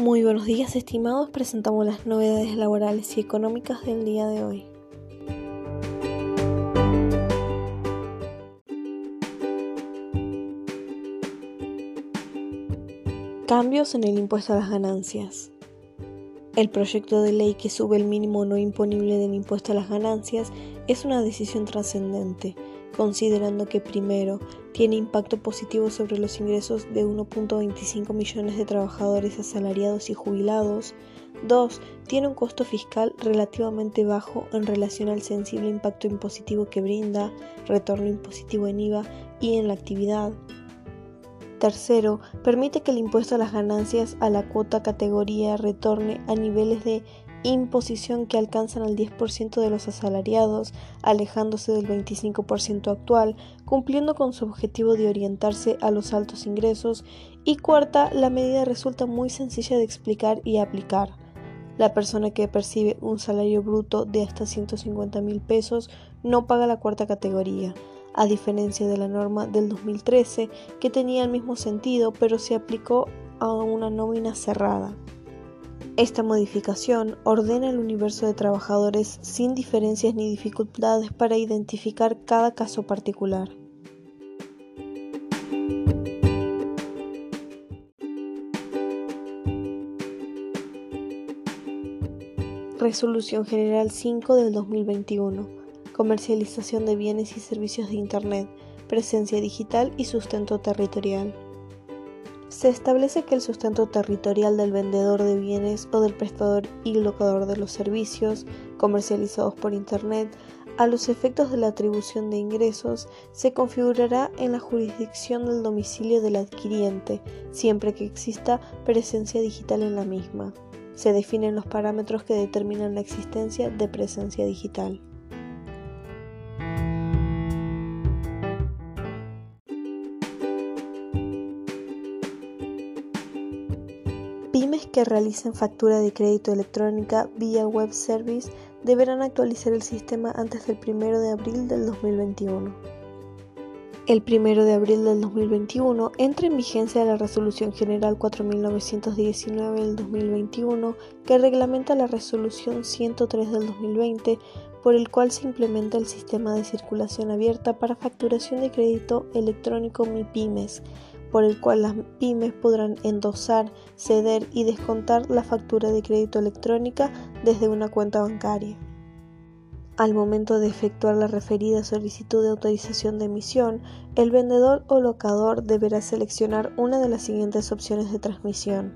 Muy buenos días estimados, presentamos las novedades laborales y económicas del día de hoy. Cambios en el impuesto a las ganancias. El proyecto de ley que sube el mínimo no imponible del impuesto a las ganancias es una decisión trascendente, considerando que primero tiene impacto positivo sobre los ingresos de 1.25 millones de trabajadores asalariados y jubilados, 2. Tiene un costo fiscal relativamente bajo en relación al sensible impacto impositivo que brinda, retorno impositivo en IVA y en la actividad, Tercero, permite que el impuesto a las ganancias a la cuota categoría retorne a niveles de imposición que alcanzan al 10% de los asalariados, alejándose del 25% actual, cumpliendo con su objetivo de orientarse a los altos ingresos. Y cuarta, la medida resulta muy sencilla de explicar y aplicar. La persona que percibe un salario bruto de hasta 150 mil pesos no paga la cuarta categoría a diferencia de la norma del 2013 que tenía el mismo sentido pero se aplicó a una nómina cerrada. Esta modificación ordena el universo de trabajadores sin diferencias ni dificultades para identificar cada caso particular. Resolución General 5 del 2021 comercialización de bienes y servicios de Internet, presencia digital y sustento territorial. Se establece que el sustento territorial del vendedor de bienes o del prestador y locador de los servicios comercializados por Internet a los efectos de la atribución de ingresos se configurará en la jurisdicción del domicilio del adquiriente, siempre que exista presencia digital en la misma. Se definen los parámetros que determinan la existencia de presencia digital. Pymes que realicen factura de crédito electrónica vía web service deberán actualizar el sistema antes del 1 de abril del 2021. El 1 de abril del 2021 entra en vigencia la Resolución General 4919 del 2021 que reglamenta la Resolución 103 del 2020 por el cual se implementa el sistema de circulación abierta para facturación de crédito electrónico MIPYMES por el cual las pymes podrán endosar, ceder y descontar la factura de crédito electrónica desde una cuenta bancaria. Al momento de efectuar la referida solicitud de autorización de emisión, el vendedor o locador deberá seleccionar una de las siguientes opciones de transmisión.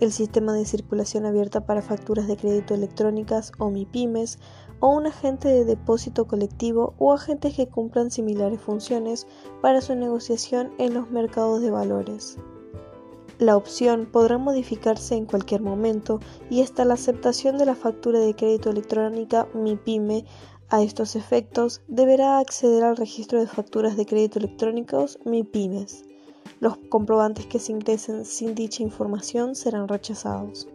El sistema de circulación abierta para facturas de crédito electrónicas o MIPIMES o un agente de depósito colectivo o agentes que cumplan similares funciones para su negociación en los mercados de valores. La opción podrá modificarse en cualquier momento y hasta la aceptación de la factura de crédito electrónica MIPYME a estos efectos deberá acceder al registro de facturas de crédito electrónicos MIPYMES. Los comprobantes que se ingresen sin dicha información serán rechazados.